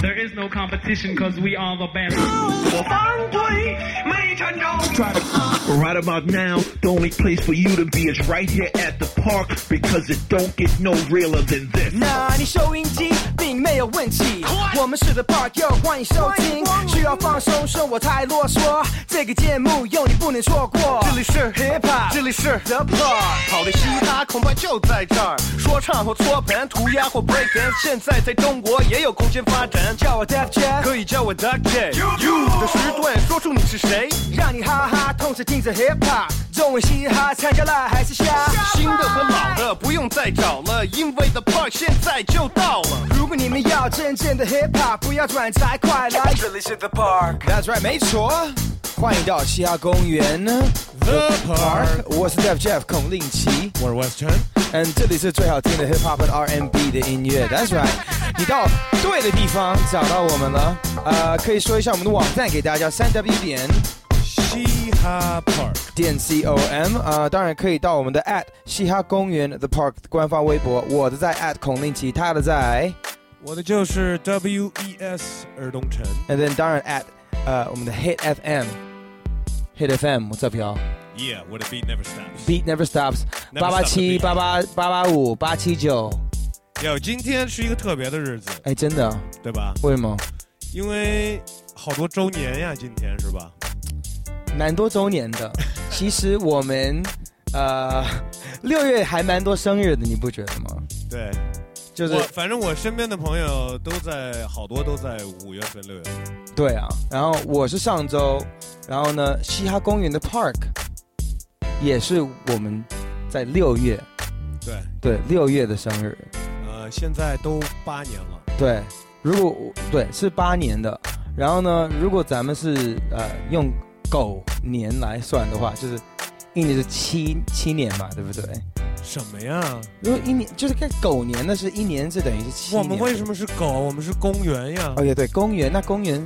There is no competition because we are the best. Right about now, the only place for you to be is right here at the park because it don't get no realer than this. 那你收音机并 没有问题，我们是 The Park，又欢迎收听。需要放松，说我太啰嗦，这个节目有你不能错过。这里是 Hip Hop，这里是 The Park，好的嘻哈恐怕就在这儿，说唱或搓盘、涂鸦或 break dance，现在在中国也有空间发展。叫我 Def Jam，可以叫我 Duck J。You 的时段，说出你是谁。让你哈哈，同时听着 Hip Hop，中文嘻哈参加了还是瞎？新的和老的不用再找了，因为 The Park 现在就到了。如果你们要真正的 Hip Hop，不要转载，快来这里是 The Park。That's right，没错。欢迎到嘻哈公园 The Park 我是 Def Jeff 孔令奇。我是 Western 嗯，这里是最好听的 hip hop 和 R&B 的音乐。That's right，你到对的地方找到我们了。呃，可以说一下我们的网站给大家，三 W 点嘻哈 Park。点 C O M 啊、当然可以到我们的 at 嘻哈公园 The Park 官方微博，我的在 at 孔令奇，他的在我的就是 W E S 尔东城。，and then 当然 at 呃我们的 Hit FM。Hit FM，What's up y'all？Yeah，我的 beat never stops。Beat never stops，Never 八八七八八八八五八七九，有，今天是一个特别的日子，哎，真的？对吧？为什么？因为好多周年呀，今天是吧？蛮多周年的。其实我们呃六月还蛮多生日的，你不觉得吗？对，就是我反正我身边的朋友都在，好多都在五月份、六月份。对啊，然后我是上周，然后呢，嘻哈公园的 Park 也是我们在六月，对，对六月的生日，呃，现在都八年了。对，如果对是八年的，然后呢，如果咱们是呃用狗年来算的话，就是一年是七七年嘛，对不对？什么呀？如果一年就是看狗年，那是一年是等于是七年。我们为什么是狗？我们是公园呀。哦，也对，公园那公园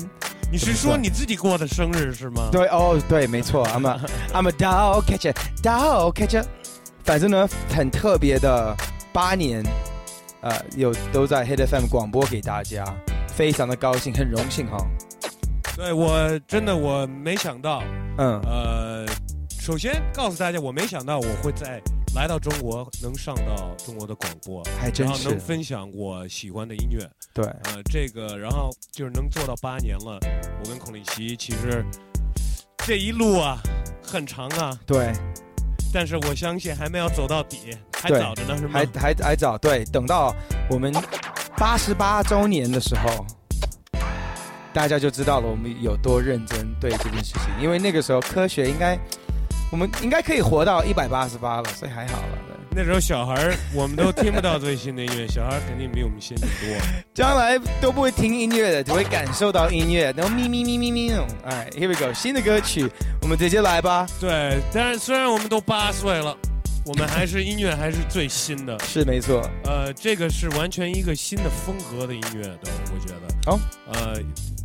你是说你自己过的生日是吗？对哦，对，没错，I'm a I'm a dog catcher dog catcher。反正呢，很特别的八年，呃，有都在 Hit FM 广播给大家，非常的高兴，很荣幸哈。对我真的我没想到，嗯，呃，首先告诉大家，我没想到我会在来到中国能上到中国的广播，还真是然后能，分享我喜欢的音乐，对，呃，这个然后就是能做到八年了。我跟孔令奇其实这一路啊很长啊，对，但是我相信还没有走到底，还对早着呢，是吗？还？还还早，对，等到我们八十八周年的时候，大家就知道了我们有多认真对这件事情，因为那个时候科学应该，我们应该可以活到一百八十八了，所以还好了。对那时候小孩儿我们都听不到最新的音乐，小孩儿肯定比我们先进多。将来都不会听音乐的，只会感受到音乐，然后咪咪咪咪咪那种。哎，Here we go，新的歌曲，我们直接来吧。对，但是虽然我们都八岁了，我们还是音乐还是最新的。是没错，呃，这个是完全一个新的风格的音乐的，我觉得。哦。呃，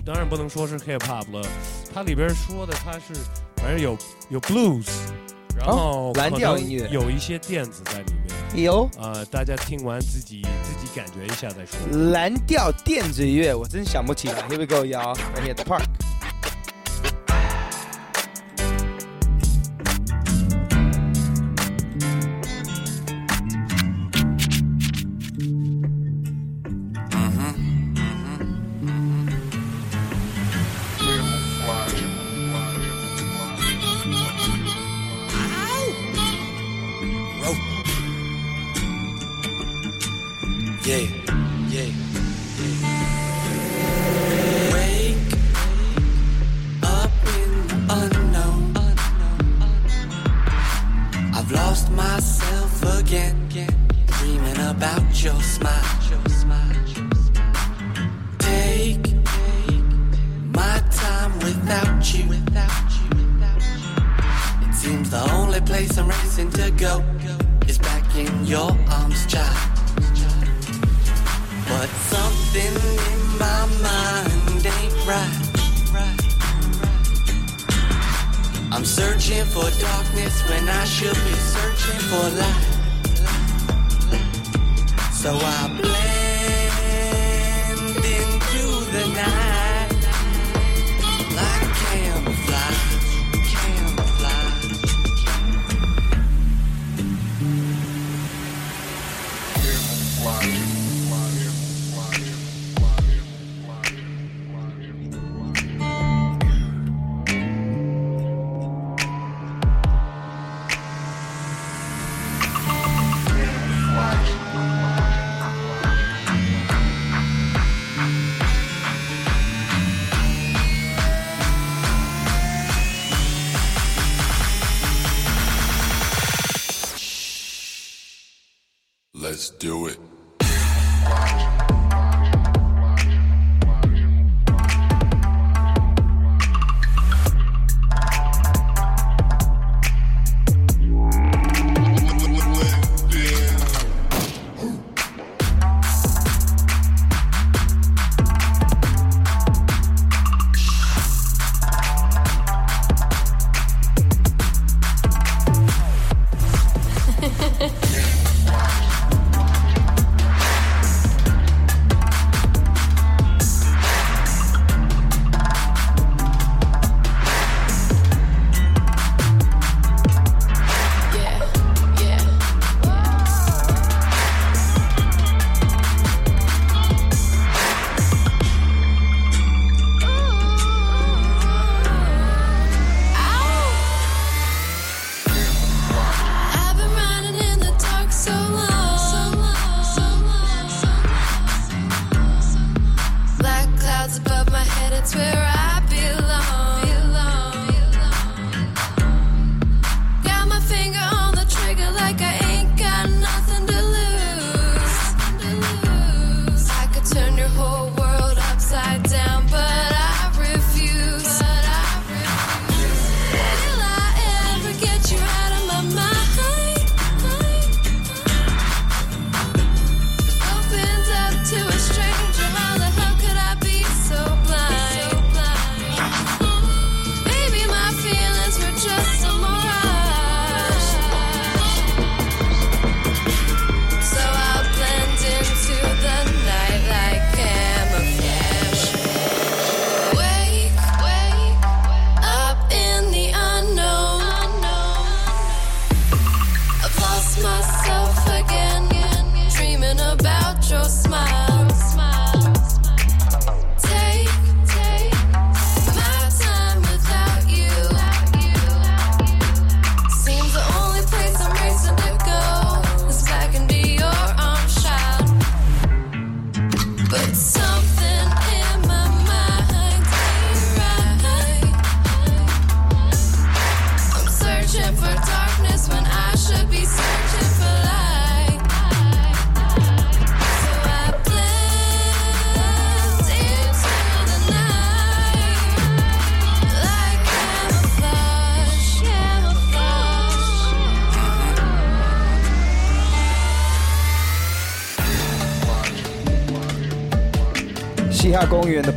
当然不能说是 hip hop 了，它里边说的它是，反正有有 blues，然后哦蓝调音乐有一些电子在里面。有呃，大家听完自己自己感觉一下再说。蓝调电子乐，我真想不起来。Here we go，y'all right here at the park。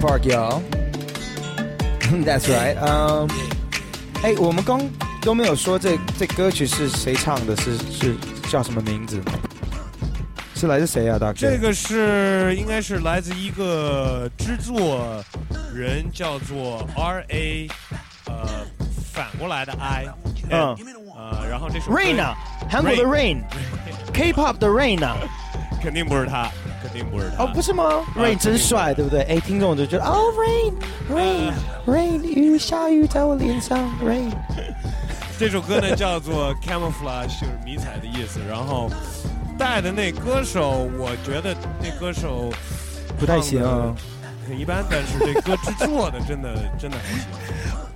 Park y'all." That's right. Um, 哎，我们刚都没有说这这歌曲是谁唱的，是是叫什么名字？是来自谁啊，大哥？这个是应该是来自一个制作人，叫做 R A，呃，反过来的 I，嗯呃，然后这首 Rain 啊，韩国的 Rain，K-pop 的 Rain 啊，肯定不是他，肯定不是他。哦，不是吗？Rain 真帅，对不对？哎，听众就觉得哦，Rain，Rain，Rain，雨下雨在我脸上，Rain。这首歌呢叫做 Camouflage，就是迷彩的意思。然后带的那歌手，我觉得那歌手不太行啊。很一般，但是这歌制作的真的 真的还行。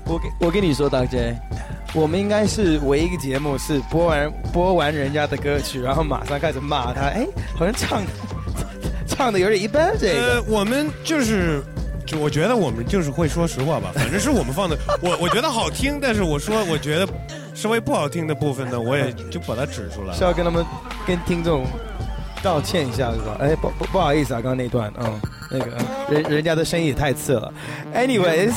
我跟我跟你说，大姐，我们应该是唯一一个节目是播完播完人家的歌曲，然后马上开始骂他，哎，好像唱唱的有点一般。这个、呃，我们就是，就我觉得我们就是会说实话吧，反正是我们放的，我我觉得好听，但是我说我觉得稍微不好听的部分呢，我也就把它指出来了。是要跟他们跟听众道歉一下，是吧？哎，不不不好意思啊，刚刚那段，嗯，那个人人家的声音也太次了。Anyways，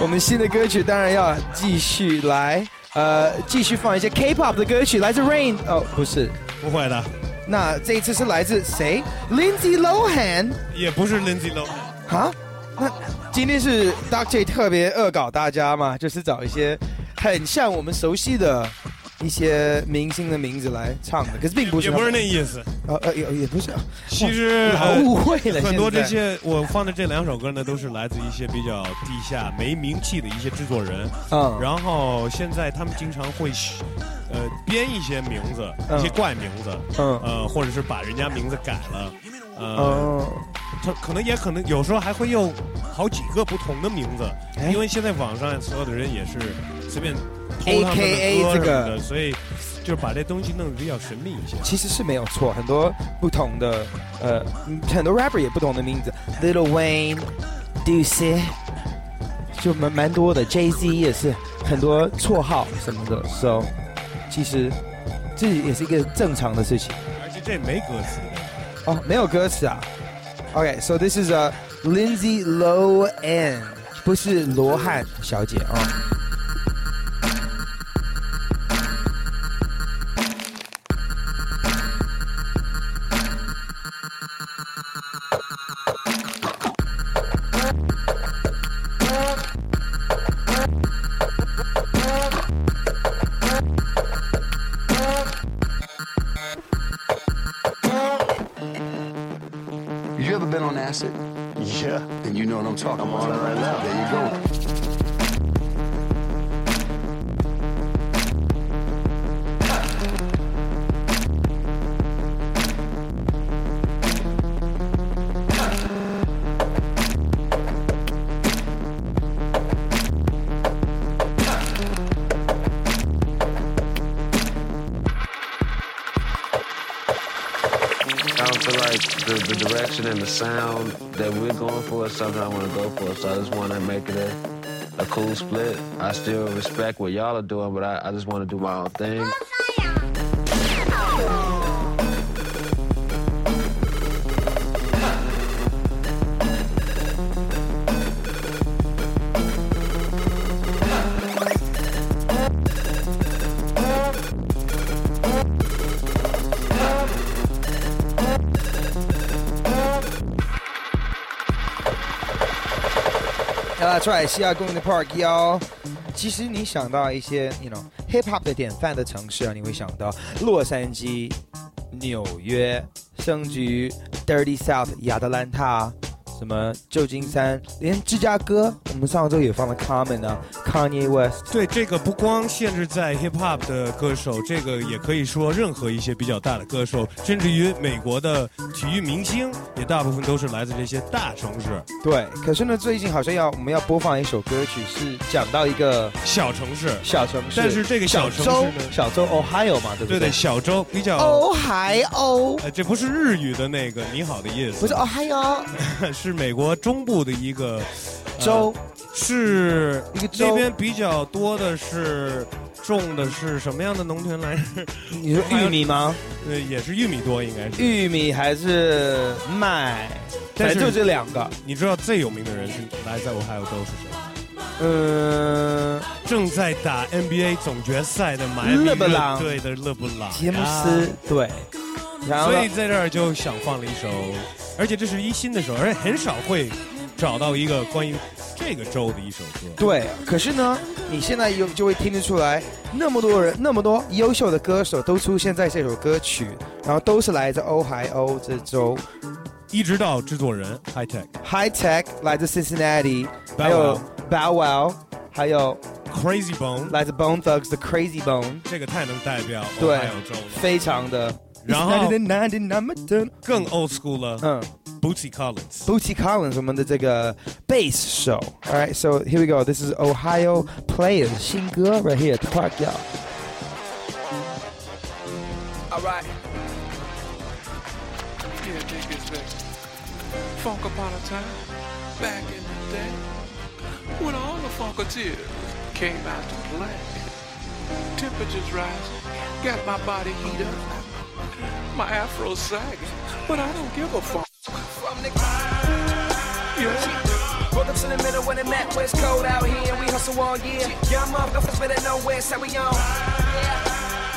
我们新的歌曲当然要继续来，呃，继续放一些 K-pop 的歌曲，来自 Rain，哦，不是，不会的，那这一次是来自谁？Lindsay Lohan，也不是 Lindsay Lohan。啊，那今天是 Doctor 特别恶搞大家嘛，就是找一些很像我们熟悉的一些明星的名字来唱的，可是并不是，也不是那意思。呃呃也也不是，其实误会了。很多这些我放的这两首歌呢，都是来自一些比较地下没名气的一些制作人。嗯然后现在他们经常会呃编一些名字，嗯一些怪名字，嗯呃，或者是把人家名字改了，呃，哦他可能也可能有时候还会用好几个不同的名字，哎因为现在网上所有的人也是随便偷他们的 AKA 歌什么这个的，所以就是把这东西弄得比较神秘一些。其实是没有错，很多不同的呃，嗯很多 rapper 也不同的名字，Little Wayne、Ducey，就蛮蛮多的，Jay Z 也是很多绰号什么的，so 其实这也是一个正常的事情。而且这没歌词的。哦，没有歌词啊。OK，so、this is a Lindsay Lohan，不是罗汉小姐啊。And you know what I'm talking about. on it right now. There you go. I don't feel like the, the direction and the sound that we're going for is something I want to go for. So I just want to make it a, a cool split. I still respect what y'all are doing, but I, I just want to do my own thing. That's right，西雅公园的 Park 幺。其实你想到一些，you know hip hop 的典范的城市啊，你会想到洛杉矶、纽约、圣局、Dirty South、亚特兰大，什么旧金山，连芝加哥，我们上周也放了 Common 啊，Kanye West。对，这个不光限制在 hip hop 的歌手，这个也可以说任何一些比较大的歌手，甚至于美国的体育明星，也大部分都是来自这些大城市、对，可是呢，最近好像要我们要播放一首歌曲，是讲到一个小城市。小城市，但是这个小城市州呢，小州 Ohio 嘛，对不对？对对，小州比较，哦海哦，呃，这不是日语的那个你好的意思，不是 Ohio 是美国中部的一个呃州，是一个州那边比较多的是种的是什么样的农田来着？你说玉米吗？呃，也是玉米多，应该是。玉米还是麦？但是反正就这两个。你知道最有名的人是来自 Ohio 州是谁？嗯，正在打 NBA 总决赛的迈阿密勒布朗队的勒布朗杰姆斯对，然后所以在这儿就想放了一首，而且这是一新的首，而且很少会找到一个关于这个州的一首歌。对，可是呢，你现在有就会听得出来，那么多人，那么多优秀的歌手都出现在这首歌曲，然后都是来自 Ohio 这州一直到制作人 High Tech，High Tech 来自 Cincinnati，还有 Bow Wow，还有 Crazy Bone，来自 Bone Thugs 的 Crazy Bone，这个太能代表对 Ohio 州了。非常的。然后 It's 99更 old school 了嗯。 ，Bootsy Collins。 Bootsy Collins 我们的这个 bass 手。All right, so here we go. This is Ohio Players 新歌 right here at the park, y'all. Alright. Yeah, take this back. Funk upon a time, back in the day, when all the Funketeers came out to play. Temperatures rising, got my body heat up, my afro sagging, but I don't give a fuck. Yeah. Woke up to the middle when the met was cold out here and we hustle all year. Young motherfuckers better know where how we on. Yeah,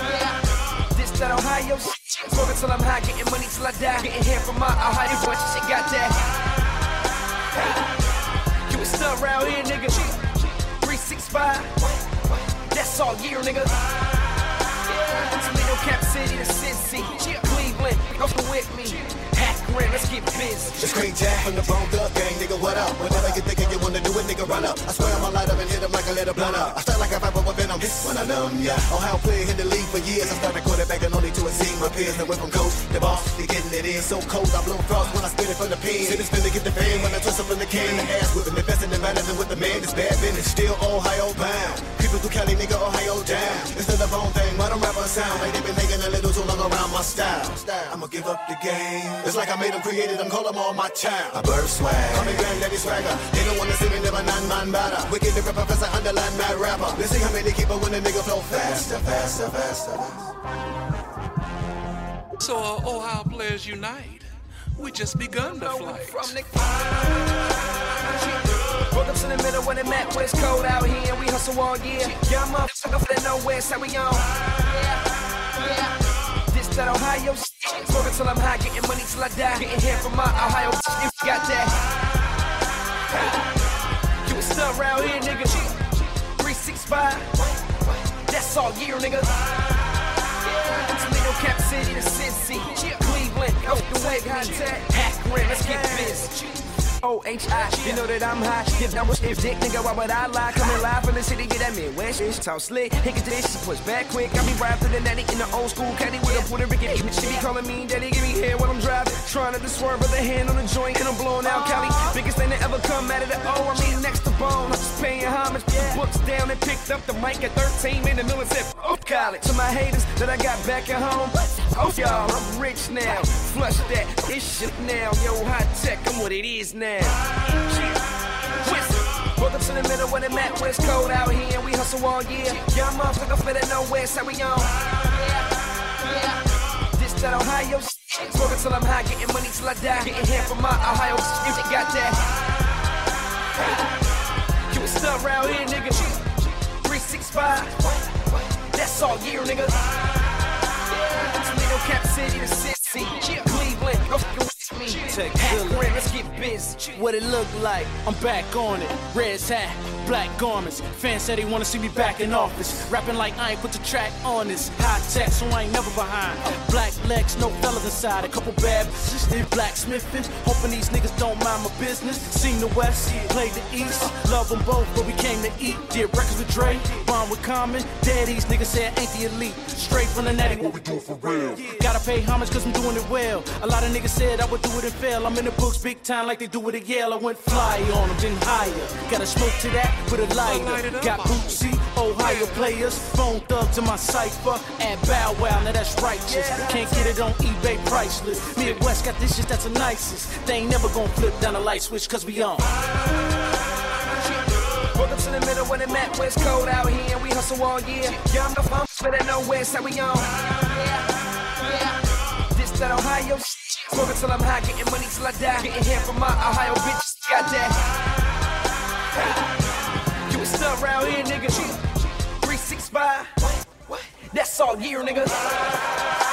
yeah. This that Ohio shit. Smoking till I'm high, getting money till I die. Getting here from my Ohio boy, shit got that. You was still around here, nigga. 365. That's all year, nigga. Cap City, to Cincy. Cleveland, go with me. Let's get busy. It's Craig Jack from the Bone Thug Gang, nigga, what up? Whenever you thinking you wanna do it, nigga, run up. I swear I'ma light up and hit him like a little blunt up. I start like I vibe with venom, this when I numb, yeah. Ohio player in the league for years. I started quarterbacking only to a scene my peers that went from coast to boss. They getting it in so cold, I blow frost when I spit it from the pen. Sit spin to get the fan when I twist up in the can. The ass whipping, investing in managing with the man. It's bad business, still Ohio bound. People through Cali, nigga, Ohio down. It's the wrong thing, why don't rappers sound like they been thinking a little too long around my style. I'ma give up the game. It's like I made them created them, call them all my child. I birth swag. Call me granddaddy swagger. They don't wanna see me live a nine-man batter. Wicked lyric professor, underline mad rapper. Let's see how many keep it when a nigga flow faster, faster, faster. So, uh, Ohio Players Unite. We just begun the flight. From the Woke up to the middle when it met West Cold out here and we hustle all year. Y'all motherfucker for the nowhere, so we on. Yeah, yeah. This that Ohio shit. Smoking till I'm high, getting money till I die. Getting here from my Ohio if you got that. You was stuck around here, nigga. 365. That's all year, nigga. Toledo, Cap City to Cincy. Cleveland, Oakland, Wake, Contact. Akron, let's get busy. O-H-I, you know that I'm high. If I was if dick, nigga, why would I lie? Coming live from the city, get that Midwest. Bitch, talk slick, it this, she push back quick. Got me right through the natty in the old school caddy with a Puerto Rican. She be calling me daddy, give me hair when I'm driving. Trying to swerve with a hand on the joint, and I'm blowing out Cali. Biggest thing that ever come out of the O, I mean next to bone. I'm just paying homage, put the books down and picked up the mic at 13 in the middle and said, oh, college. To my haters that I got back at home. Oh, y'all, I'm rich now. Flush that, it's shit now. Yo, high tech, I'm what it is now. Up to the middle when it met West Cold out here and we hustle all year. Y'all motherfucker for the nowhere, so we on. This that Ohio shit. Smoking till I'm high, getting money till I die. Getting here from my Ohio shit, if you got that. Around here, nigga. 365. That's all year, nigga. Toledo, Cap City to Cincy. Cleveland, go fucking with let's get busy. What it look like, I'm back on it. Red hat, black garments. Fans said they wanna see me back in office. Rapping like I ain't put the track on this. High tech, so I ain't never behind. Black legs, no fellas inside. A couple bad bitches, did blacksmithing. Hoping these niggas don't mind my business. Seen the West, played the East. Love them both, but we came to eat. Did records with Dre, bond with Common. Dad, these niggas said ain't the elite. Straight from the natty, what we do for real. Gotta pay homage cause I'm doing it well. A lot of niggas said I would do it and fail. I'm in the books big time like they do it at Yale. I went fly on them, then higher. Gotta smoke to that with a lighter. Got Bootsy, Ohio players. Phone thugs in my cipher. Add Bow Wow, now that's righteous. Can't get it on eBay priceless. Midwest got this shit that's the nicest. They ain't never gonna flip down a light switch cause we on. Woke up to the middle when it met West Cold out here and we hustle all year. Know I'm for the nowhere, so we on. Yeah this that Ohio shit. Smoking till I'm high, getting money till I die. Getting here from my Ohio bitches, got that. You was stuck around here, nigga. 365. That's all year, nigga.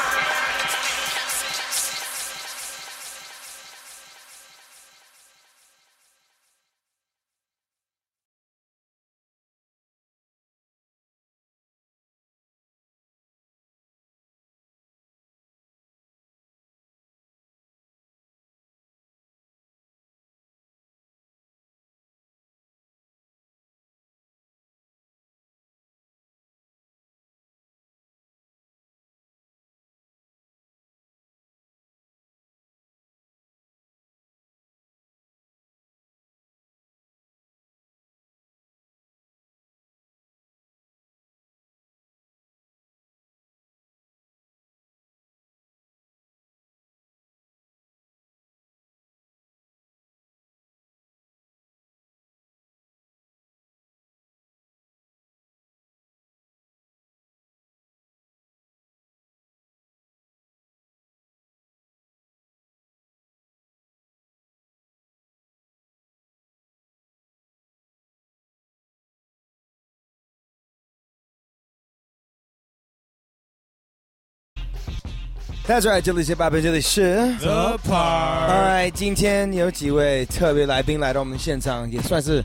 That's right，这里是八分，这里是 The Park All right，今天有几位特别来宾来到我们现场，也算是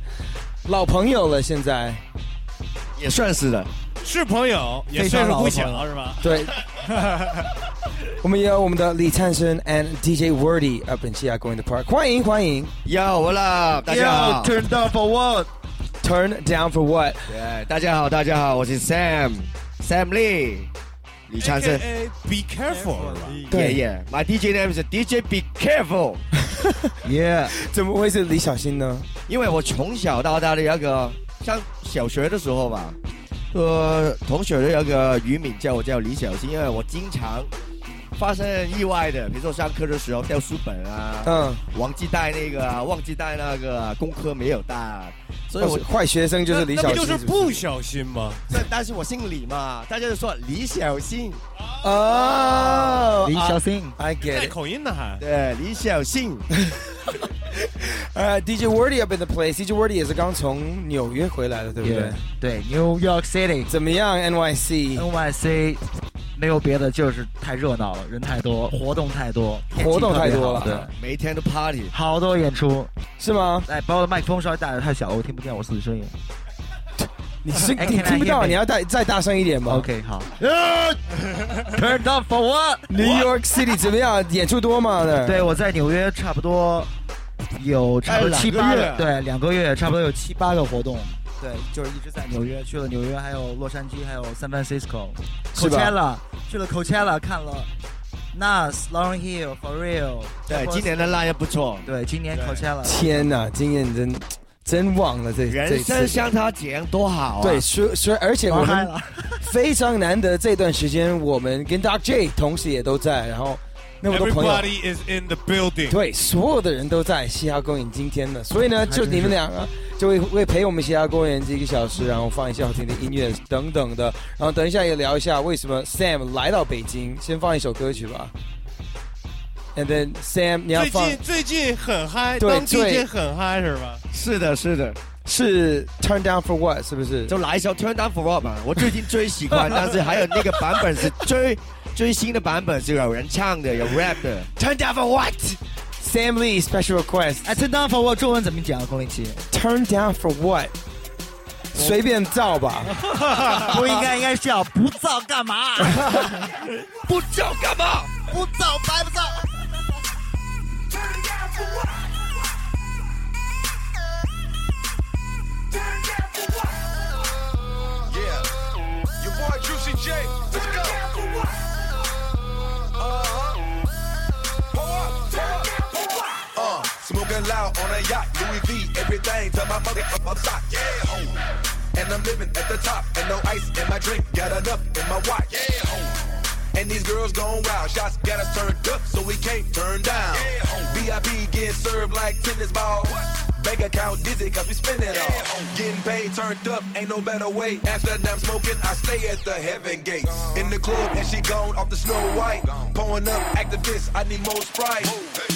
老朋友了。现在也算是的，是朋友，也算是老朋友小是吧？对，我们也有我们的李灿生 and DJ Wordy 啊，本期啊 Going to Park，欢迎欢迎。Yo, what up？大家好 turn down for what? Turn down for what? 对，大家好，大家好，我是 Sam，Sam Lee。李昌生。AKA Be careful，对耶，My DJ name is DJ Be Careful。Yeah，怎么会是李小新呢？因为我从小到大的那个，上小学的时候吧，呃，同学的那个渔民叫我叫李小新，因为我经常发生意外的，比如说上课的时候掉书本啊，嗯，忘记带那个啊，忘记带那个啊功课没有带，所以我坏学生就是李小新，那不就是不小心吗？但但是我姓李嘛，大家就说李小新。哦李小新，I get 带。口音呢还？对，李小新。呃，DJ Wordy up in the place，DJ Wordy 也是刚从纽约回来的，对不对 Yeah，对，New York City 怎么样？NYC NYC 没有别的，就是太热闹了，人太多，活动太多，活动太多了天气特别好每天都 party，好多演出是吗？哎，把我的麦克风稍微带的太小了，我听不见我自己声音。你是哎你听不到，你要再再大声一点吗 OK，好。Turn down for what？New York City 怎么样？演出多吗？对，我在纽约差不多有差不多哎七八个对，两个月，差不多有七八个活动。对，就是一直在纽约，去了纽约，还有洛杉矶，还有 San Francisco。Coachella 去了 Coachella 看了 Nas、Long Hill、For Real。对，今年的那也不错。对，今年 Coachella。天哪，今年真真忘了这这人生像他这样多好啊！对，所所以而且我们非常难得这段时间，我们跟 Doc J 同时也都在，然后那么多朋友。Everybody is in the building。对，所有的人都在嘻哈公园今天的，所以呢，就你们两个就会会陪我们嘻哈公园这一个小时，然后放一些好听的音乐等等的，然后等一下也聊一下为什么 Sam 来到北京，先放一首歌曲吧。And then Sam，你要放最放近最近很嗨，对当最 DJ 很嗨是吧？是的，是的，是 Turn Down for What 是不是？就来一首 Turn Down for What 吧。我最近最喜欢，但是还有那个版本是最最新的版本，是有人唱的，有 rap 的。Turn Down for What Sam Lee Special Request。哎，Turn down for what 中文怎么讲？龚林奇 Turn Down for What？随便造吧。不应该，应该是叫不造干嘛？不造干嘛？不造白不造。 Yeah. Your boy Juicy J. smoking loud on a yacht, Louis V, everything to my mother up up sock, yeah, ho. And I'm living at the top, and no ice in my drink, got enough in my watch, yeah, ho. And these girls gone wild, shots got us turned up, so we can't turn down. VIP getting served like tennis balls. Bank account dizzy, cause we spend it all. Getting paid, turned up, ain't no better way. Amsterdam smoking, I stay at the heaven gate. In the club, and she gone off the snow white. Pouring up activists, I need more sprite.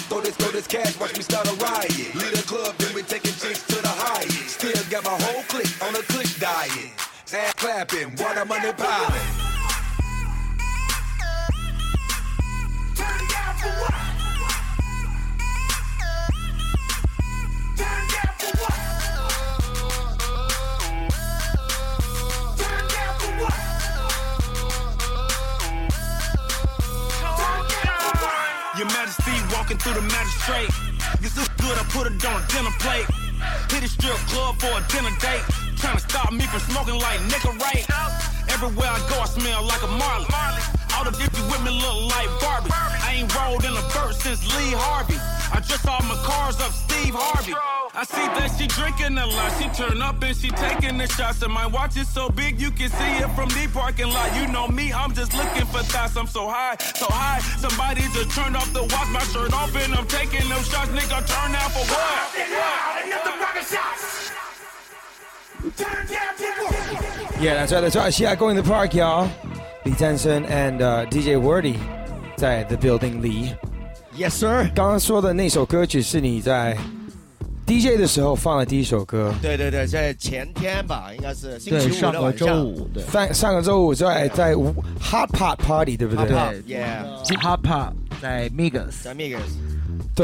Throw this, throw this cash, watch me start a riot. Lead a club, then we taking chicks to the highest. Still got my whole clique on a click diet. Ass clapping, water money piling. Your Majesty walking through the magistrate. This is good, I put it on a dinner plate. Hit a strip club for a dinner date. Trying to stop me from smoking like nigga right. Everywhere I go, I smell like a Marley. All the with me look like Barbie. I ain't rolled in a verse since Lee Harvey. I just saw my cars up Steve Harvey. I see that she drinking a lot. She turn up and she taking the shots. And my watch is so big you can see it from the parking lot. You know me, I'm just looking for thoughts. I'm so high, so high. Somebody just turned off the watch, my shirt off, and I'm taking them shots. Nigga, turn out for what? Yeah, that's right, that's right. 西雅公园的 Park, y'all. 李战生 and、uh, DJ Wordy 在 The Building 里。 Yes, sir. 刚刚说的那首歌曲是你在 DJ 的时候放的第一首歌。对对对，在前天吧，应该是星期五对上个的晚上。周五，对上上个周五在在 Hot Pot Party 对不对 Hot Pot，yeah Hot Pop 在 Migas，在 Migas。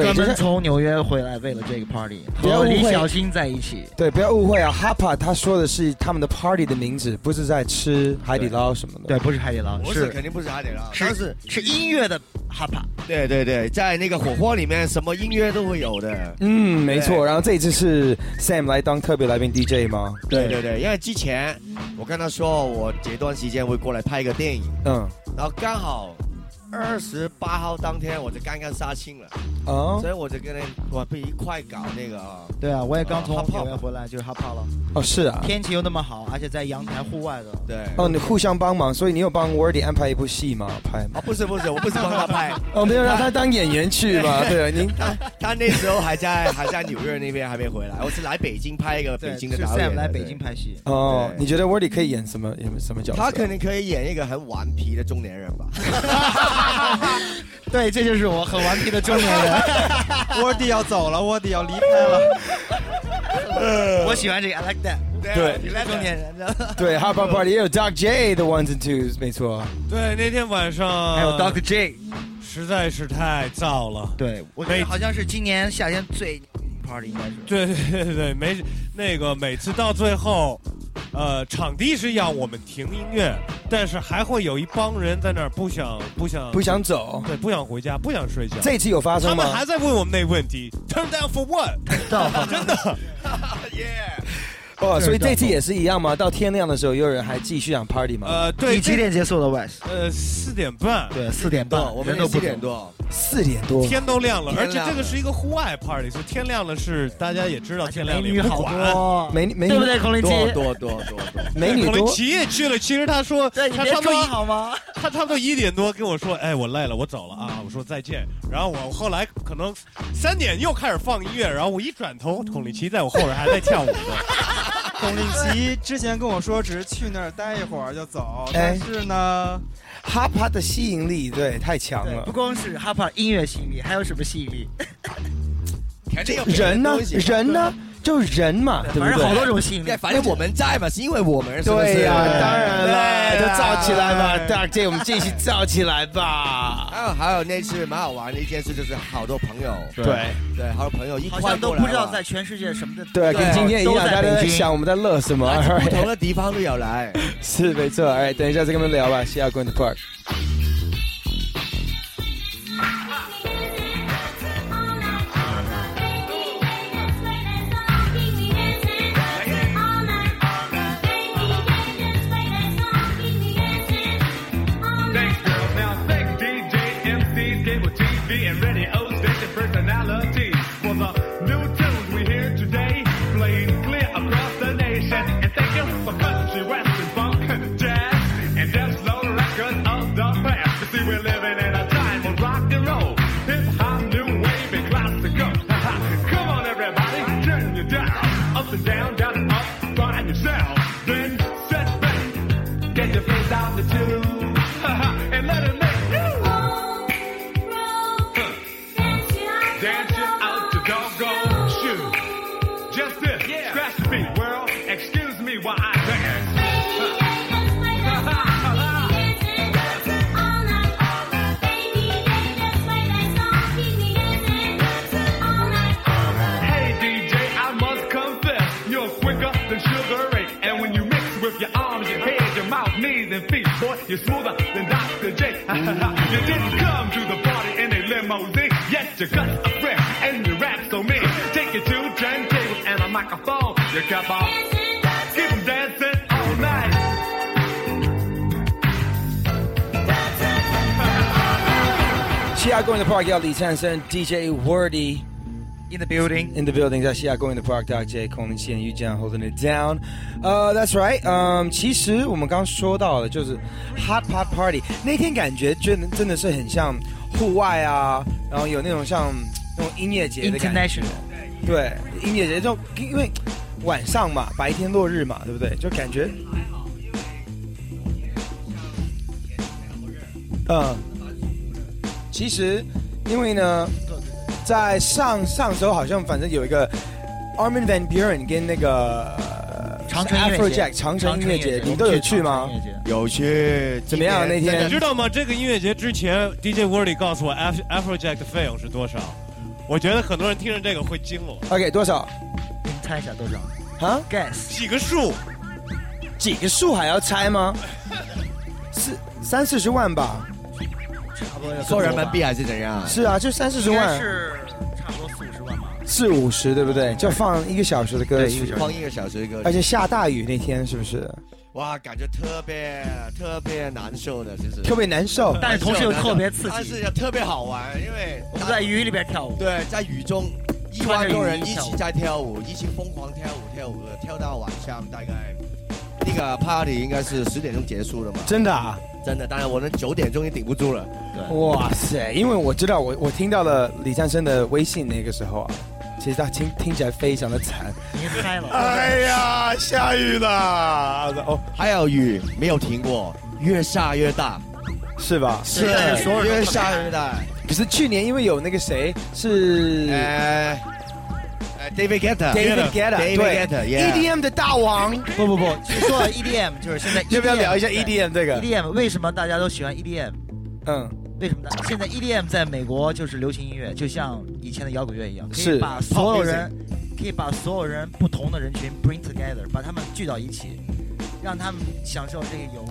专门从纽约回来，为了这个 party 和不要误会李小新在一起。对，不要误会啊，Hapa 他说的是他们的 party 的名字，不是在吃海底捞什么的。对，不是海底捞，不是肯定不是海底捞，是是是音乐的 Hapa。对对对，在那个火锅里面，什么音乐都会有的。嗯，没错。然后这一次是 Sam 来当特别来宾 DJ 吗？对对对，因为之前我跟他说，我这段时间会过来拍一个电影，嗯，然后刚好二十八号当天我就刚刚杀青了，哦所以我就跟那我不一块搞那个啊。对啊，我也刚从呃纽约回来，就是 Hapa 了。哦，是啊。天气又那么好，而且在阳台户外的。对。哦，你互相帮忙，所以你有帮 Wordy 安排一部戏吗？拍吗？啊，不是不是，我不是帮他拍，哦，没有让他当演员去嘛？对啊，您 他他那时候还在还在纽约那边还没回来，我是来北京拍一个北京的是导演。来北京拍戏。哦，你觉得 Wordy 可以演什么演什么角色？他肯定可以演一个很顽皮的中年人吧？对，这就是我很顽皮的中年人。沃迪要走了，沃迪要离开了。我喜欢这个，I like that。对你来中年人的。对 Hapa Party 也有 Doc J 的 Ones and Twos，没错。对，那天晚上还有 Doc J，实在是太燥了。对，我觉得好像是今年夏天最 party 应该是。对对对对，没那个每次到最后，呃，场地是要我们停音乐，但是还会有一帮人在那儿不想不想不想走对，不想回家，不想睡觉。这次有发生吗他们还在问我们那个问题，Turn down for what？真的。哦，所以这次也是一样吗？到天亮的时候，有人还继续想 party 吗？呃，对，你几点结束的 West？呃，四点半。对，四点半，我们都不四点多，四点多，天都亮了，而且这个是一个户外 party，所以天亮了是大家也知道天亮了美女好也不管。多，美女美女对不对，孔令奇？多多多多，美女孔令奇也去了，其实他说他差不多好吗？他差不多一点多跟我说，哎，我累了，我走了啊，我说再见。然后我后来可能三点又开始放音乐，然后我一转头，孔令奇在我后边还在跳舞呢。孔令奇之前跟我说，只是去那儿待一会儿就走，哎但是呢，Hapa 的吸引力对太强，了不。光是 Hapa 音乐吸引力，还有什么吸引力？人呢人呢？就是人嘛，对不对？反正好多种吸引力对，。反正我们在嘛，是因为我们是不是对呀，当然了，就造起来吧，Doc J，我们继续造起来吧。还有还有那次蛮好玩的一件事，就是好多朋友，对对，好多朋友一好块像都不知道在全世界什么的。对，跟今天一样，大家都在想我们在乐什么。不同的地方都有来。是没错，哎，等一下再跟他们聊吧。西亚公园的 Park。You're smoother than Dr. J. you didn't come to the party in a limousine. Yes, you got a friend and your rap so mean. Take it to turntables and a microphone. You kept on. Keep them dancing all night. Chiago in the Park, LD Sanson, DJ Wordy. In the building. In the building. That's Chiago in the Park, Doc J, Coleman and Yu John holding it down. 呃、t h a t s right。嗯，其实我们刚刚说到的，就是 Hot Pot Party 那天感觉真的真的是很像户外啊，然后有那种像那种音乐节的感觉。对，音乐节就因为晚上嘛，白天落日嘛，对不对？就感觉，嗯，其实因为呢，在上上周好像反正有一个 Armin van Buren 跟那个长城音乐节 Afrojack 长城音乐节，你都有去吗？有去，怎么样那天你知道吗？这个音乐节之前，DJ Wordy 告诉我 Afro Afrojack 的费用是多少？我觉得很多人听着这个会惊了。OK，多少？你们猜一下多少？啊 Guess 几个数？几个数还要猜吗？四三四十万吧。差不多要说人民币还是怎样？是啊，就三四十万。四五十，对不对？就放一个小时的歌曲，放一个小时的歌曲，而且下大雨那天是不是？哇，感觉特别特别难受的，其实特别难受但是同时又特别刺激但是也特别好玩，因为我们在雨里边跳舞，对，在雨中一万多人一起在跳舞，一起疯狂跳舞跳舞，跳到晚上大概那个 party 应该是十点钟结束的嘛，真的啊？真的，当然我们九点钟也顶不住了。哇塞！因为我知道我我听到了李战生的微信那个时候啊，其实他听听起来非常的惨。你嗨了。哎呀，下雨了！哦，还有雨没有停过，越下越大，是吧？是越下越大。可是去年因为有那个谁是呃呃 David Guetta David Guetta，David 对 Guetta yeah EDM 的大王。不不不，说到 EDM，就是现在 EDM, 要不要聊一下 EDM 这个 EDM 为什么大家都喜欢 EDM？嗯，为什么呢？现在 EDM 在美国就是流行音乐，就像以前的摇滚乐一样，可以把所有人，可以把所有人不同的人群 bring together，把他们聚到一起，让他们享受这个有，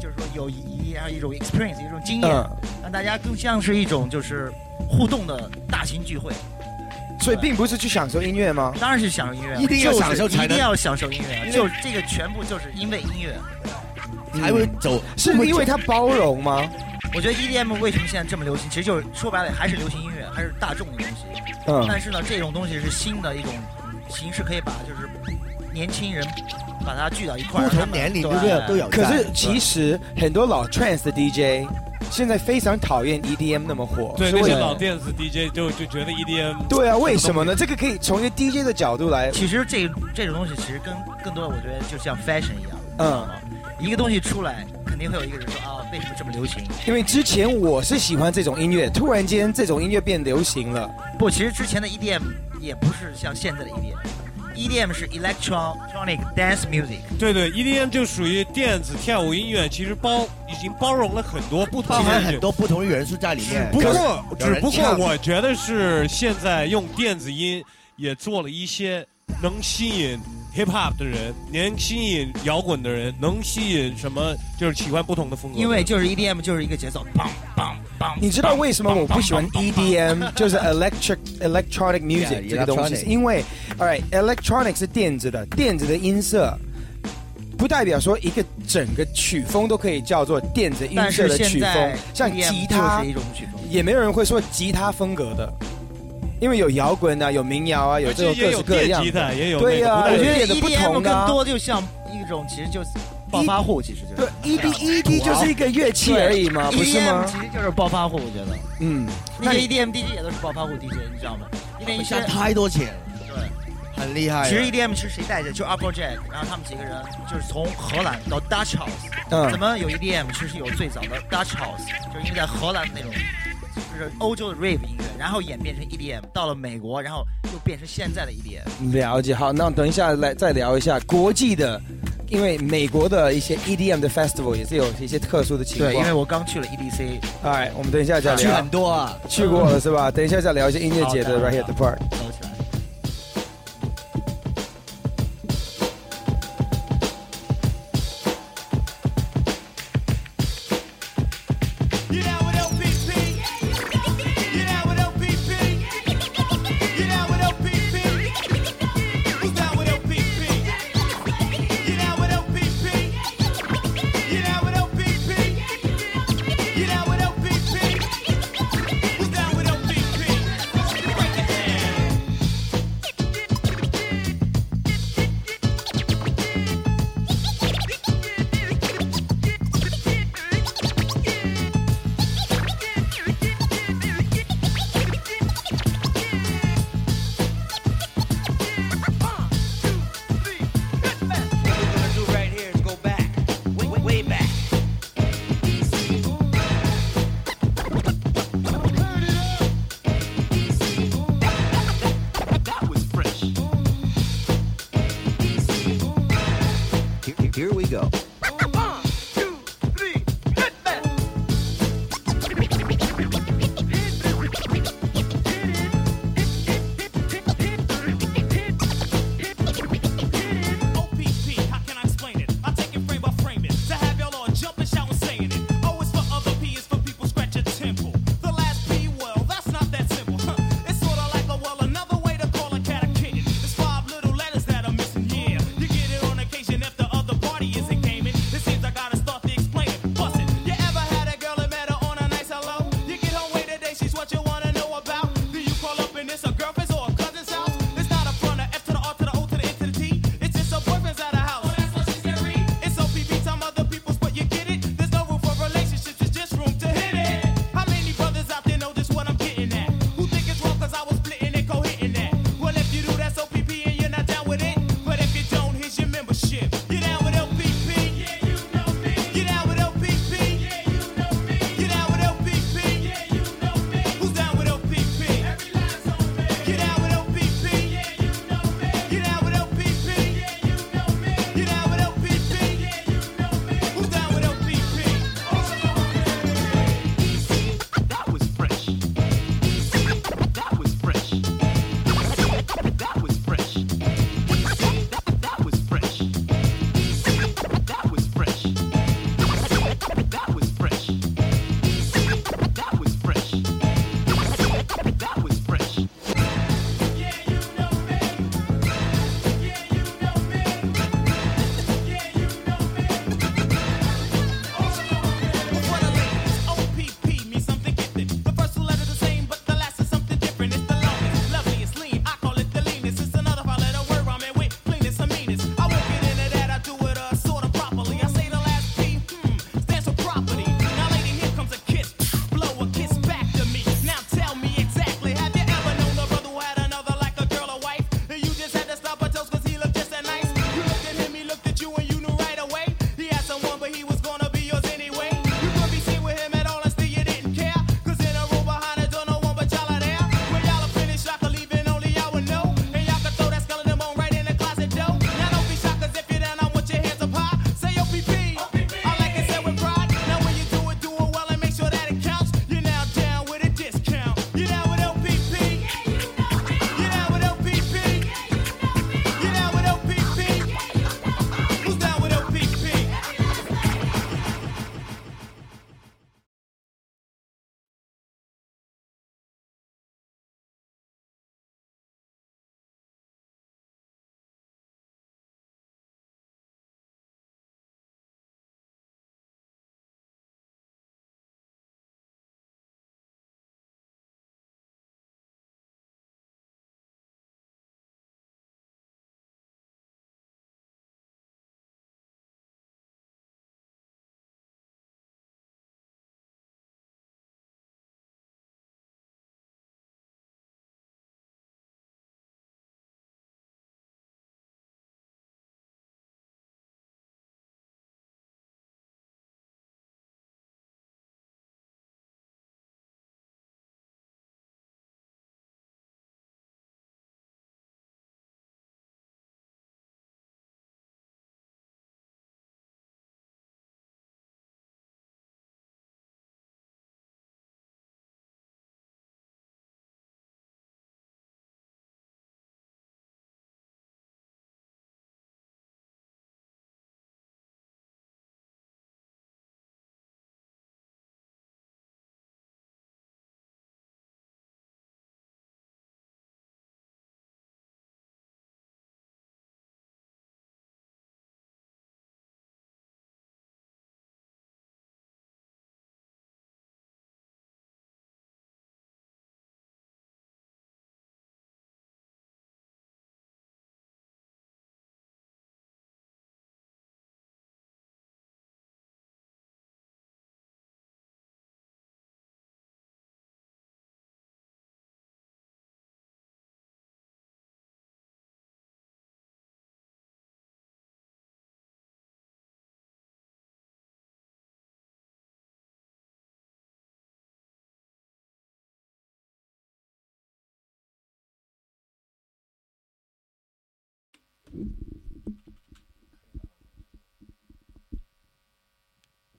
就是说友谊，然后一种 experience，一种经验，嗯让大家更像是一种就是互动的大型聚会。所以并不是去享受音乐吗？当然是享受音乐啊，一定要享受才能一定要享受音乐啊，就这个全部就是因为音乐才会走是因为它包容吗？我觉得 EDM 为什么现在这么流行，其实就是说白了还是流行音乐，还是大众的东西。嗯。但是呢，这种东西是新的一种形式，可以把就是年轻人把它聚到一块儿，不同年龄对。都有都有可是其实很多老 trance 的 DJ 现在非常讨厌 EDM 那么火，对那些老电子 DJ 就就觉得 E EDM 对啊，为什么呢？这个可以从一个 DJ 的角度来，其实这这种东西其实跟更多的我觉得就像 fashion 一样，嗯，一个东西出来，肯定会有一个人说啊，为什么这么流行？因为之前我是喜欢这种音乐，突然间这种音乐变流行了。不，其实之前的 EDM 也不是像现在的 EDM。EDM 是 electronic dance music，对对，EDM 就属于电子跳舞音乐，其实包已经包容了很多不同包的含很多不同的元素在里面。不过，只不过我觉得是现在用电子音也做了一些能吸引 hip hop 的人，能吸引摇滚的人，能吸引什么就是喜欢不同的风格的。因为就是 EDM 就是一个节奏，梆梆梆。你知道为什么我不喜欢 EDM，就是 electric electronic music Yeah, 这个东西？是因为，all right，electronic 是电子的，电子的音色。不代表说一个整个曲风都可以叫做电子音色的曲风，像吉他就是一种曲风也没有人会说吉他风格的，因为有摇滚啊，有民谣啊，有这种各式各样的。对呀、那个我觉得得也不 EDM 同的啊、更多就像一种，其实就是暴发户，其实就是对 ED ED 就是一个乐器而已嘛，不是吗？其实就是暴发户，我觉得。嗯，那 EDM DJ 也都是暴发户 DJ，你知道吗？因为一些赚太多钱了，对，很厉害。其实 EDM 是谁带着？就 Afrojack，然后他们几个人就是从荷兰到 Dutch House。嗯怎么有 EDM？其实有最早的 Dutch House，就是因为在荷兰那种，就是欧洲的 Rave 音乐，然后演变成 EDM，到了美国，然后又变成现在的 E EDM。了解，好，那等一下来再聊一下国际的，因为美国的一些 EDM 的 festival 也是有一些特殊的情况。对，因为我刚去了 EDC，哎，我们等一下再聊。去很多啊，去过了是吧？等一下再聊一下音乐节的 Right Here the Park。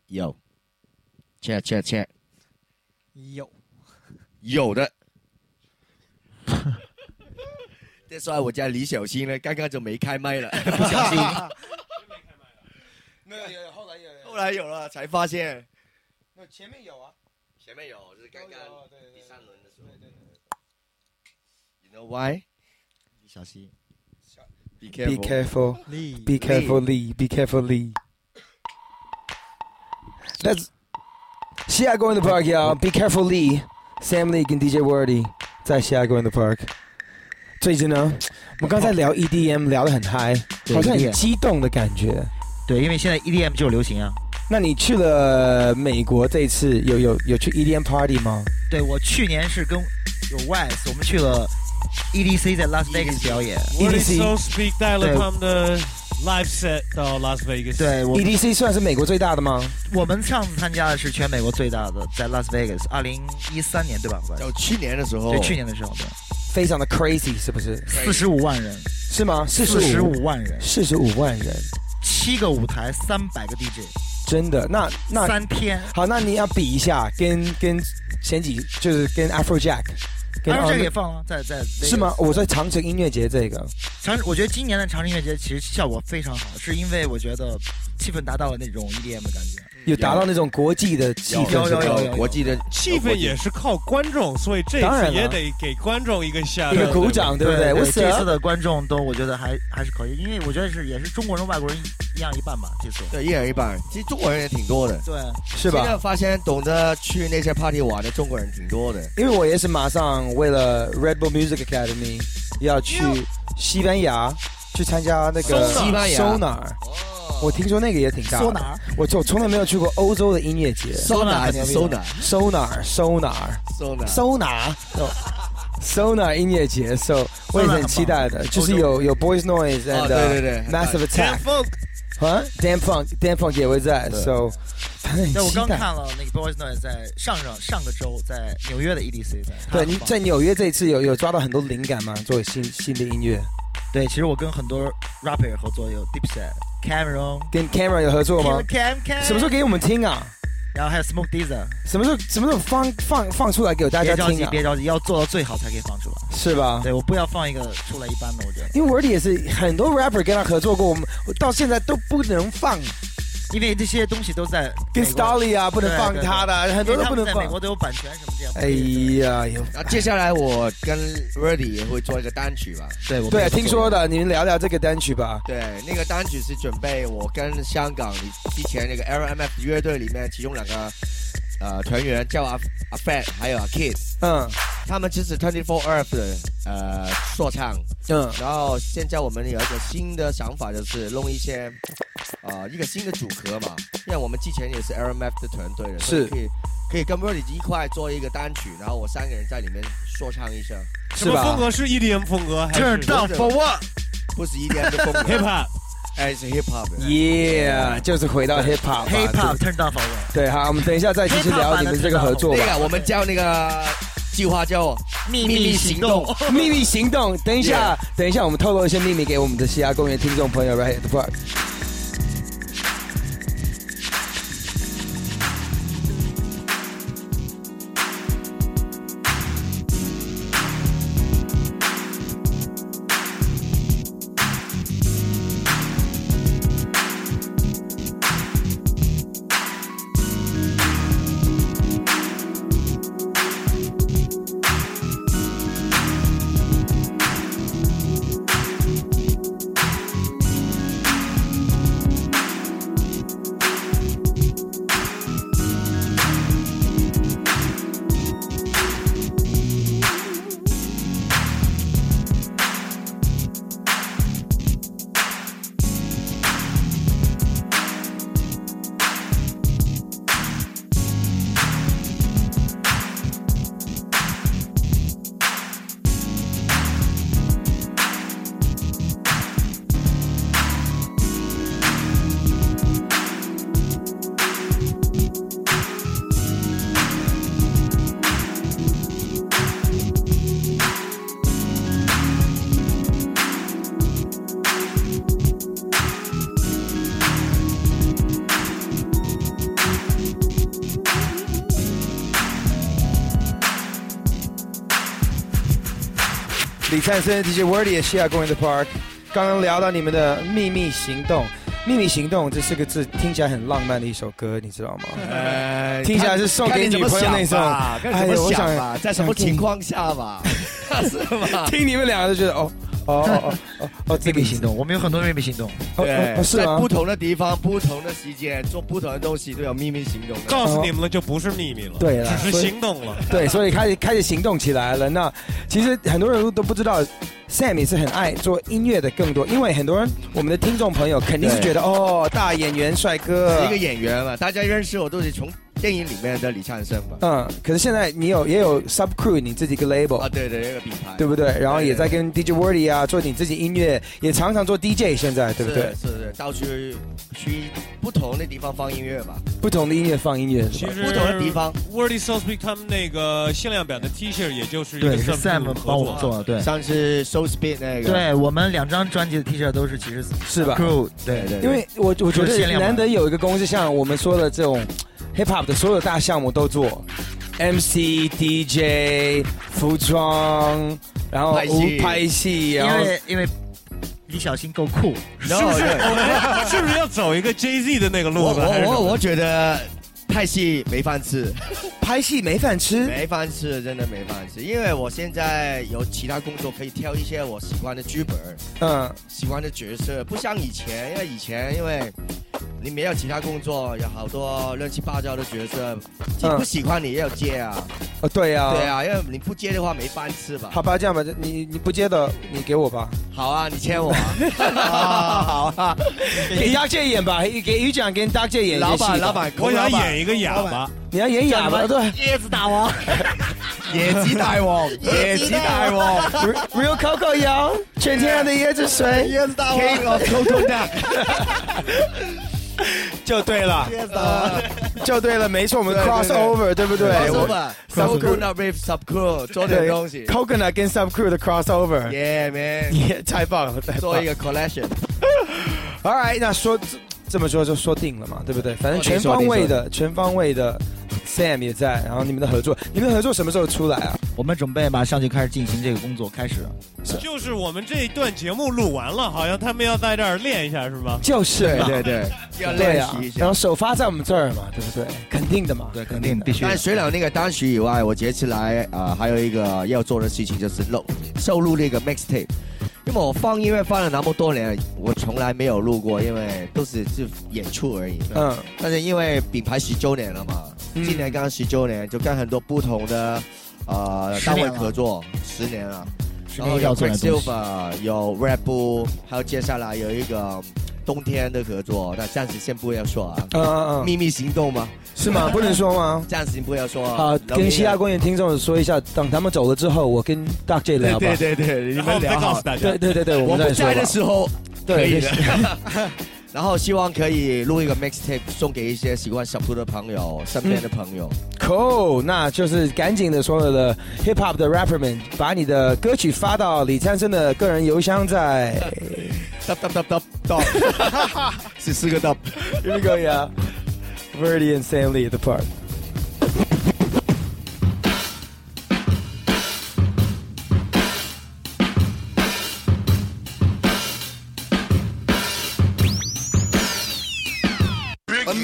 有，check check check，有有的。这说我家李小新呢，刚刚就没开麦了，不小心。没有有有，后来有有后来有了，才发现那前面有啊，前面有，就是刚刚第三轮的时候。对对对。You know why？小心。Be Be careful. Lee. Be careful, Lee. Be careful, Lee. That's 西雅公园的 Park, y'all. Be careful, Lee. Sam Lee 跟 DJ Wordy 在 see I go in the Park。最近呢，我们刚才聊 EDM 聊得很嗨，好像很激动的感觉。对，因为现在 EDM 就流行啊。那你去了美国这一次，有有有去 EDM party 吗？对我去年是跟有 Wise，我们去了 EDC 在 Las Vegas 表演。So speak 带了他们的 live set 到 Las Vegas。对我 EDC 算是美国最大的吗？我们上次参加的是全美国最大的，在 Las Vegas，二零一三年对吧？就去年的时候对，去年的时候，对，非常的 crazy，是不是？四十五万人，是吗？四十五万人，四十五万人，七个舞台，三百个 DJ，真的？那那三天。好，那你要比一下，跟跟前几就是跟 Afrojack，跟当然这个也放了，在在是吗？我在长城音乐节这个，长，我觉得今年的长城音乐节其实效果非常好，是因为我觉得气氛达到了那种 EDM 的感觉，有达到那种国际的气氛，国际的气氛也是靠观众，所以这当然了。次也得给观众一个下一个鼓掌对不对？对我这次的观众都我觉得还还是可以，因为我觉得是也是中国人外国人一一样一半吧，这次。对，一人一半。其实中国人也挺多的，对，是吧？现在发现懂得去那些 party 玩的中国人挺多的。因为我也是马上为了 Red Bull Music Academy 要去西班牙去参加那个西班牙我听说那个也挺大的。我就从来没有去过欧洲的音乐节。So 哪儿 so 哪儿 so 哪儿 so 哪儿 so 哪儿 so 哪儿音乐节 so 我也很期待的。就是有有 boys noise and 对对对 massive attack 呵 damn funk damn funk 也会在 so 那我刚看了那个 boys noise 在上上上个周在纽约的 edc 对你在纽约这一次有有抓到很多灵感吗？作为新新的音乐。对其实我跟很多 rapper 合作有 deepset Cameron，跟 Camera 有合作吗？Cam Cam，什么时候给我们听啊？然后还有 Smoke Dizza，什么时候什么时候放放放出来给大家听啊？别着急，别着急要做到最好才可以放出来。是吧？对，我不要放一个出来一般的，我觉得。因为 Wordy 也是很多 rapper 跟他合作过，我们我到现在都不能放，因为这些东西都在跟美国。Stolly 啊不能放他的很多都不能放。美国都有版权什么这样。哎呀，有那接下来我跟 Ready 也会做一个单曲吧。对，我对啊，听说的，你们聊聊这个单曲吧。对，那个单曲是准备我跟香港之前那个 LMF 乐队里面其中两个呃团员叫阿阿 Fat 还有阿 Kid，嗯，他们支持 Twenty Four Earth 的呃说唱，嗯，然后现在我们有一个新的想法，就是弄一些呃一个新的组合嘛，因为我们之前也是 LMF 的团队的，所以是可以可以跟 Ready 一块做一个单曲，然后我三个人在里面说唱一下，什么风格？是 EDM 风格还是？Turn down for what？不是 EDM 的风格。Hip hop 哎，是 hip hop，yeah，就是回到 hip hop，hip hop turn down for what？对，好，我们等一下再继续聊你们这个合作吧。那个我们叫那个计划叫秘密行动，秘密行动。等一下等一下，我们透露一些秘密给我们的西雅公园听众朋友，right at the park。李灿森、DJ Wordy 也 share going the park。刚刚聊到你们的秘密行动，秘密行动这四个字听起来很浪漫的一首歌，你知道吗？呃听起来是送给女朋友那种。看你怎么我想，在什么情况？况下吧？是吗？听你们两个就觉得哦哦哦哦哦 哦，秘密行动，我们有很多秘密行动。对，哦是在不同的地方、不同的时间做不同的东西，都有秘密行动。告诉你们了，就不是秘密了，对了，只是行动了。对，所以开始开始行动起来了。那其实很多人都不知道，Sam 也是很爱做音乐的更多，因为很多人我们的听众朋友肯定是觉得哦，大演员帅哥，一个演员嘛，大家认识我都是从电影里面的李灿森嘛。嗯，可是现在你有也有 Sub Crew 你自己一个 label 啊，对对，那个品牌，对不对？然后也在跟 DJ Wordy 啊做你自己音乐，也常常做 DJ，现在对不对？是是是，到处去不同的地方放音乐吧。不同的音乐放音乐是吧？其实不同的地方 Wordy So Speak 他们那个限量版的 T 恤，也就是对，是 Sam 帮我做的，对。上次 So Speed 那个，对我们两张专辑的 T 恤都是其实是吧 Crew 对对，因为我我觉得难得有一个公司像我们说的这种 hip hop 的所有大项目都做，MC、DJ、服装，然后拍戏。拍戏，因然后为因为李小新够酷，是不是？是不是要走一个 Jay Z 的那个路我我我觉得拍戏没饭吃，拍戏没饭吃，没饭吃，真的没饭吃。因为我现在有其他工作，可以挑一些我喜欢的剧本，嗯，喜欢的角色，不像以前，因为以前因为你没有其他工作，有好多乱七八糟的角色，你不喜欢你也要接啊。哦对呀，对啊，因为你不接的话没饭吃吧。好吧，这样吧，你你不接的你给我吧，好啊，你签我。啊。好啊，给大家演吧，给于奖跟大家演老板老板我想演一个哑巴，你要演哑巴，对。椰子大王，椰子大王，椰子大王 Real Coco 摇，全天然的椰子水，椰子大王 King of Coco Duck，就对了，就对了，没错，我们对对 crossover 对不对 crossover Sub Coconut with Sub Cool 做点东西。，Coconut 跟 Sub Crew 的 crossover，Yeah man，也太棒了，太棒了做一个 collection。All right，那说这这么说就说定了嘛，对不对？反正全方位说的，全方位的，Sam 也在，然后你们的合作，你们的合作什么时候出来啊？我们准备马上就开始进行这个工作，开始了。就是我们这一段节目录完了，好像他们要在这儿练一下，是吗？就是对对对，要练习一，下然后。首发在我们这儿嘛，对不对？肯定的嘛，对，肯定必须但除了那个单曲以外，我接下来啊、呃还有一个要做的事情就是录收录那个 mixtape。因为我放音乐放了那么多年，我从来没有录过，因为都是是演出而已。嗯，但是因为品牌十周年了嘛，嗯今年刚十周年，就跟很多不同的呃单位合作，十年了。十然后要做。Silver，有 Red Bull，还有接下来有一个冬天的合作，那暂时先不要说啊。嗯嗯嗯秘密行动吗？是吗？不能说吗？暂时不要说。好，跟西亚公园听众说一下，等他们走了之后，我跟大 J 聊吧。对对对对，你们聊好。大家。对对对对，我们再说的时候可对以的。然后希望可以录一个 mixtape 送给一些喜欢小兔的朋友、身边的朋友。Cool，那就是赶紧的，所有的 hip hop 的 rapper 们，把你的歌曲发到李灿森的个人邮箱在。哒哒哒哒哒，是四个 dub。Here we go, yeah. Verdi and Sam Lee at the park.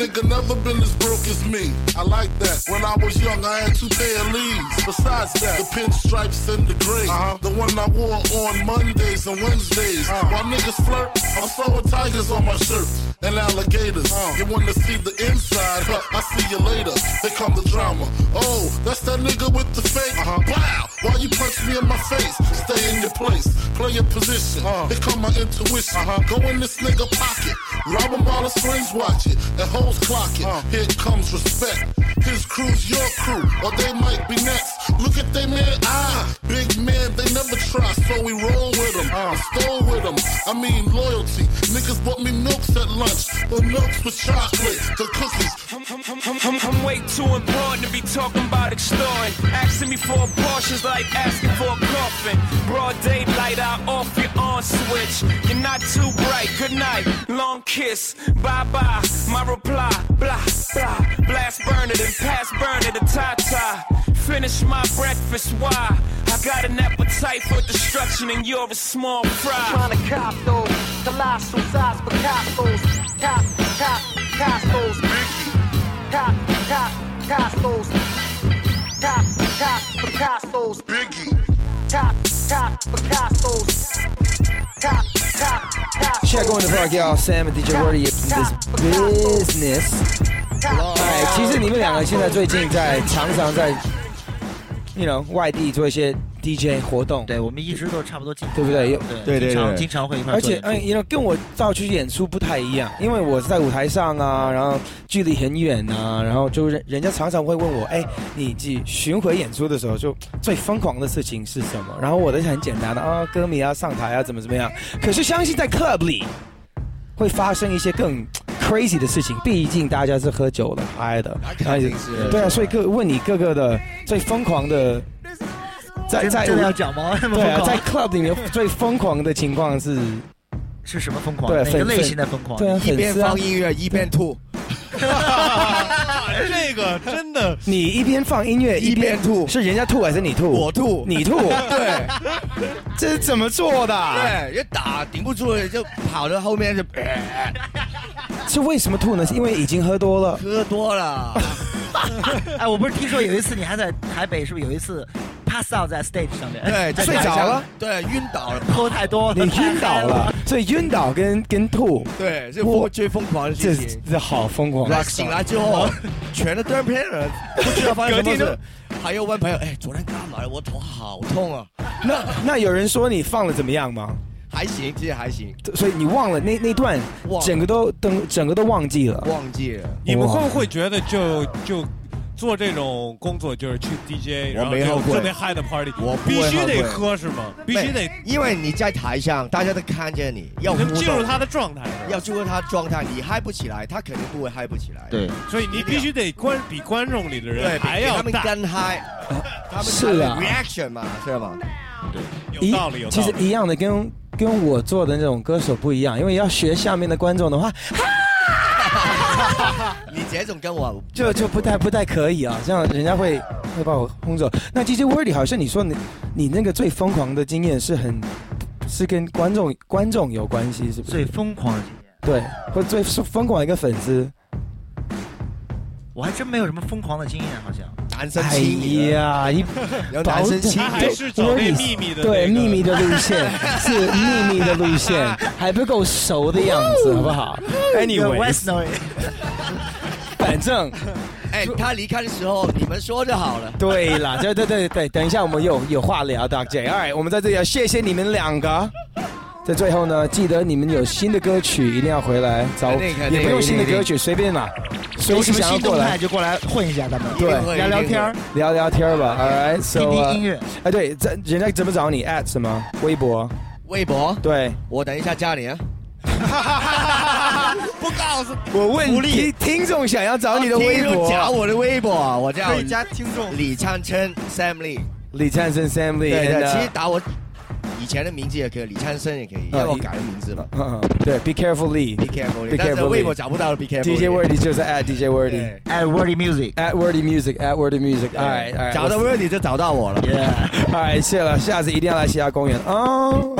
Nigga never been as broke as me. I like that. When I was young, I had two pair of leaves. Besides that, the pinstripes and the gray. Uh-huh. The one I wore on Mondays and Wednesdays. Uh-huh. While niggas flirt, I'm throwing tigers on my shirt and alligators. Uh-huh. You wanna see the inside? Huh, I see you later. Here come the drama. Oh, that's that nigga with the fake. Wow, why you punch me in my face? Stay in your place, play your position. Here come my intuition. Go in this nigga pocket, rob him while his friends watch it, and hoes clock it. Here comes respect. His crew's your crew, or they might be next. Look at they man, ah, big man, they never try, so we roll with them. I stole with them. I mean loyalty. Niggas bought me milks at lunch, the milks with chocolate, the cookies. I'm, I'm, I'm way too important to be talking about extorting. Asking me for a Porsche's like asking for a coffin. Broad daylight, I off your on switch. You're not too bright. Good night, long kiss, bye bye. My reply, blah blah. Blast burner, then pass burner, the tie tie. Finish my breakfast, why? I got an appetite for destruction and you're a small fry. Trying to cop those colossal size Picasso's. Cop, cop, Costos. Cop, cop, Costos. Cop, cop, Picasso's. Biggie. Cop, cop, Picasso's. Cop, cop, Costos. Check on the park, y'all. Sam and DJ Wordy in this business. 哎，其实你们两个现在最近在常常在，you know，外地做一些 DJ 活动，对我们一直都差不多进，对不对？对对经常经常会一块儿而且，哎，you know，跟我照去演出不太一样，因为我是在舞台上啊，然后距离很远啊，然后就人人家常常会问我，哎，你去巡回演出的时候，就最疯狂的事情是什么？然后我的是很简单的啊，歌迷啊上台啊，怎么怎么样。可是相信在 club 里会发生一些更 crazy 的事情，毕竟大家是喝酒的、嗨的，肯定是对啊，所以各问你各个的最疯狂的。在在真真的要讲吗 对啊，在 club 里面最疯狂的情况是 是什么疯狂？对，哪个类型的疯狂？对啊，一边放音乐一边吐。这个真的，你一边放音乐一边吐，是人家吐还是你吐？我吐，你吐，对，这是怎么做的？对，一打顶不住了就跑到后面就，是为什么吐呢？是因为已经喝多了。喝多了。哎，我不是听说有一次你还在台北，是不是有一子 pass out 在 stage 上面？对，睡着了，对，晕倒了，喝太多，你晕倒了，所以晕倒跟跟吐，对，这我最疯狂的这事情。这好疯狂。然后醒来之后，全都断片了，不知道发生什么事。还有问朋友，哎，昨天干嘛了？我头好痛啊！那那有人说你放了怎么样吗？还行，其实还行，所以你忘了那那段整个都等整个都忘记了。忘记了。你们会不会觉得就就做这种工作就是去 DJ，我然后就没后悔特别嗨的 party，我必须得喝是吗？必须得，因为你在台上，大家都看见你，要进入他的状态，要进入他的状态，你嗨不起来，他肯定不会嗨不起来。对，所以你必须得观比观众里的，人还要比他们大。更嗨，他们是啊 reaction 嘛，是吧？对有道理，有其道理。实一样的，跟跟我做的那种歌手不一样，因为要学下面的观众的话，你这种跟我就就不太不太可以啊，这样人家会会把我轰走。那其实 Wordy 好像你说你你那个最疯狂的经验是很是跟观众观众有关系，是不是？最疯狂的经验，对，或最是疯狂的一个粉丝。我还真没有什么疯狂的经验，好像。男生哎亲你呀，你 有男生亲他还是找那秘密的对那个秘密的路线是秘密的路线，还不够熟的样子，好不好 Anyway，？Anyway，反正哎，他离开的时候你们说就好了。对啦，对对对对，等一下我们有有话聊，Doc J。All right，我们在这里要谢谢你们两个。在最后呢，记得你们有新的歌曲一定要回来找我，也不用新的歌曲，随便啦，随时想要过来。就过来混一下，咱们对聊聊天儿，聊聊天儿吧，All 听 uh, 音乐。哎，对，这人家怎么找你？at 什么？微博？微博，对，我等一下加你啊。不告诉我问听听众想要找你的微博，加我的微博啊，我叫可以加听众李灿琛 Sam Lee。李灿琛 Sam Lee，对 uh, 其实打我以前的名字也可以，李灿生也可以，因为我改个名字了。嗯，对，Be careful Lee。Be careful，Be 但是 careful 微博找不到了，Be careful。DJ Wordy 就是 at DJ Wordy。at Wordy Music。At Wordy Music. At Wordy Music. All right, 找到 Wordy 就找到我了。Yeah. Right，谢了，下次一定要来西雅公园哦。